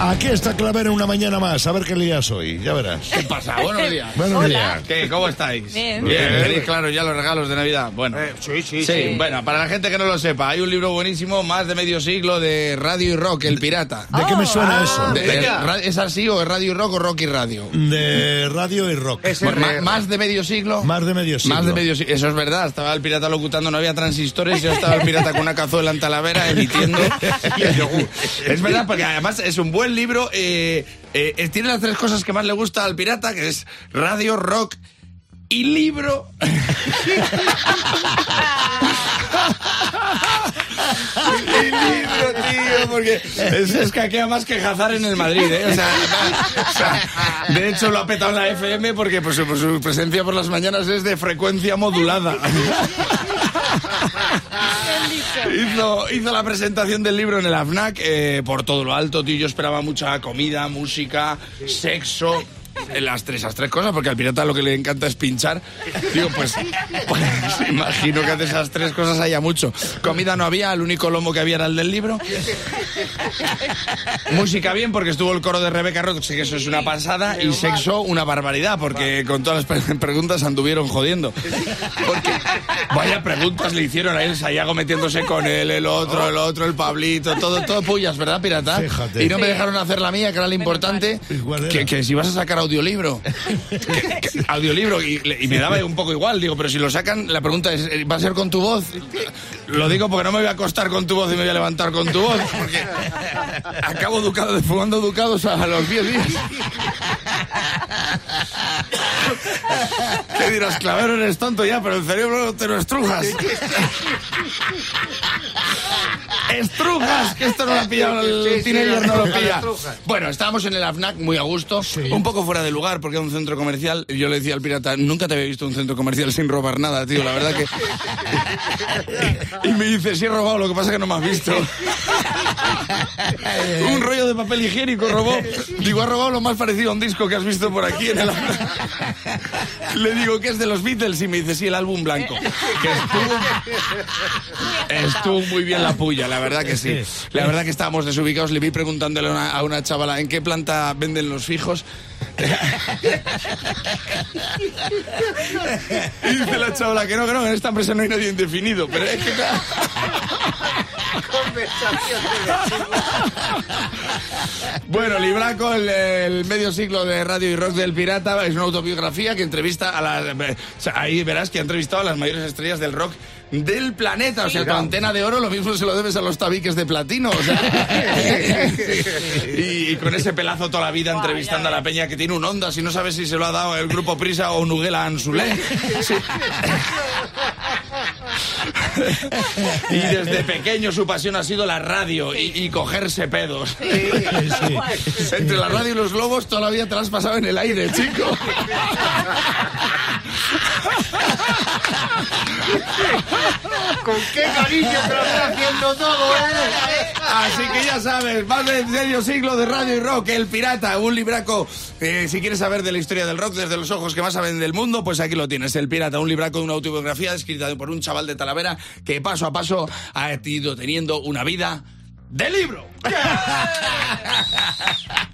Aquí está Clavero una mañana más. A ver qué lías hoy. Ya verás. ¿Qué pasa? Buenos días. Buenos días. ¿Qué? ¿Cómo estáis? Bien. Bien. ¿Tenéis claro ya los regalos de Navidad? Bueno. Eh, sí, sí, Sí, sí. bueno, para la gente que no lo sepa, hay un libro buenísimo, más de medio siglo, de Radio y Rock, El Pirata. ¿De qué me suena eso? De- de- venga. ra- ¿Es así o es Radio y Rock o Rock y Radio? De radio y rock. Bueno, más de medio siglo. Más de medio siglo. Más de medio siglo. Eso es verdad. Estaba el pirata locutando, no había transistores. Yo estaba el pirata con una cazuela en Talavera emitiendo. es verdad, porque además es un buen libro. eh, eh, tiene las tres cosas que más le gusta al pirata, que es radio, rock y libro. y libro, tío, porque es, es que aquella más que Hazard en el Madrid, ¿eh? De hecho lo ha petado la FM porque pues, su, pues, su presencia por las mañanas es de frecuencia modulada. hizo, la presentación del libro en el AFNAC eh, por todo lo alto, tío. Yo esperaba mucha comida, música, sexo. Las tres, las tres cosas, porque al pirata lo que le encanta es pinchar. Digo, pues, pues imagino que de esas tres cosas haya mucho. Comida no había, el único lomo que había era el del libro. Música bien, porque estuvo el coro de Rebeca Roth, que eso es una pasada. Y sexo, una barbaridad, porque con todas las pre- preguntas anduvieron jodiendo. Porque vaya preguntas le hicieron a él, Sayago metiéndose con él, el otro, el otro, el Pablito, todo, todo pullas, ¿verdad, pirata? Fíjate. Y no me dejaron hacer la mía, que era la importante, que, que si vas a sacar audiolibro. Audiolibro, y, me daba un poco igual, digo, pero si lo sacan, la pregunta es, ¿va a ser con tu voz? Lo digo porque no me voy a acostar con tu voz y me voy a levantar con tu voz, porque acabo ducado, fumando ducados a los 10 días. ¿Qué dirás, clavero, eres tonto ya, pero el cerebro te lo estrujas. ¡Estrujas! Que esto no lo ha pillado Sí, el teenager, no lo pilla. Bueno, estábamos en el AFNAC muy a gusto, un poco fuera de lugar, porque era un centro comercial. Y yo le decía al pirata, nunca te había visto un centro comercial sin robar nada, tío, la verdad que... y me dice, sí he robado, lo que pasa es que no me has visto. un rollo de papel higiénico robó. Digo, ha robado lo más parecido a un disco que has visto por aquí en el. Le digo que es de los Beatles y me dice, sí, el álbum blanco. Que estuvo, estuvo muy bien la puya, la verdad que sí. La verdad que estábamos desubicados. Le vi preguntándole a una, a una chavala en qué planta venden los fijos. y dice la chavala que no, que no, en esta empresa no hay nadie indefinido. Pero es que Bueno, Libraco, el, el medio siglo de radio y rock del pirata, es una autobiografía que entrevista a las... o sea, ahí verás que ha entrevistado a las mayores estrellas del rock del planeta. O sea, tu antena de oro lo mismo se lo debes a los tabiques de platino. O sea, y, y con ese pelazo toda la vida entrevistando a la peña que tiene un onda, si no sabes si se lo ha dado el grupo Prisa o Nuguela Ansulé. Sí. Y desde pequeño su pasión ha sido la radio y, y cogerse pedos. Entre la radio y los globos toda la vida te la has pasado en el aire, chico. ¿Con qué cariño te lo está haciendo todo, eh? Así que ya sabes, más de medio siglo de radio y rock, El Pirata, un libraco. eh, si quieres saber de la historia del rock desde los ojos que más saben del mundo, pues aquí lo tienes, El Pirata, un libraco de una autobiografía escrita por un chaval de Talavera que paso a paso ha ido teniendo una vida de libro.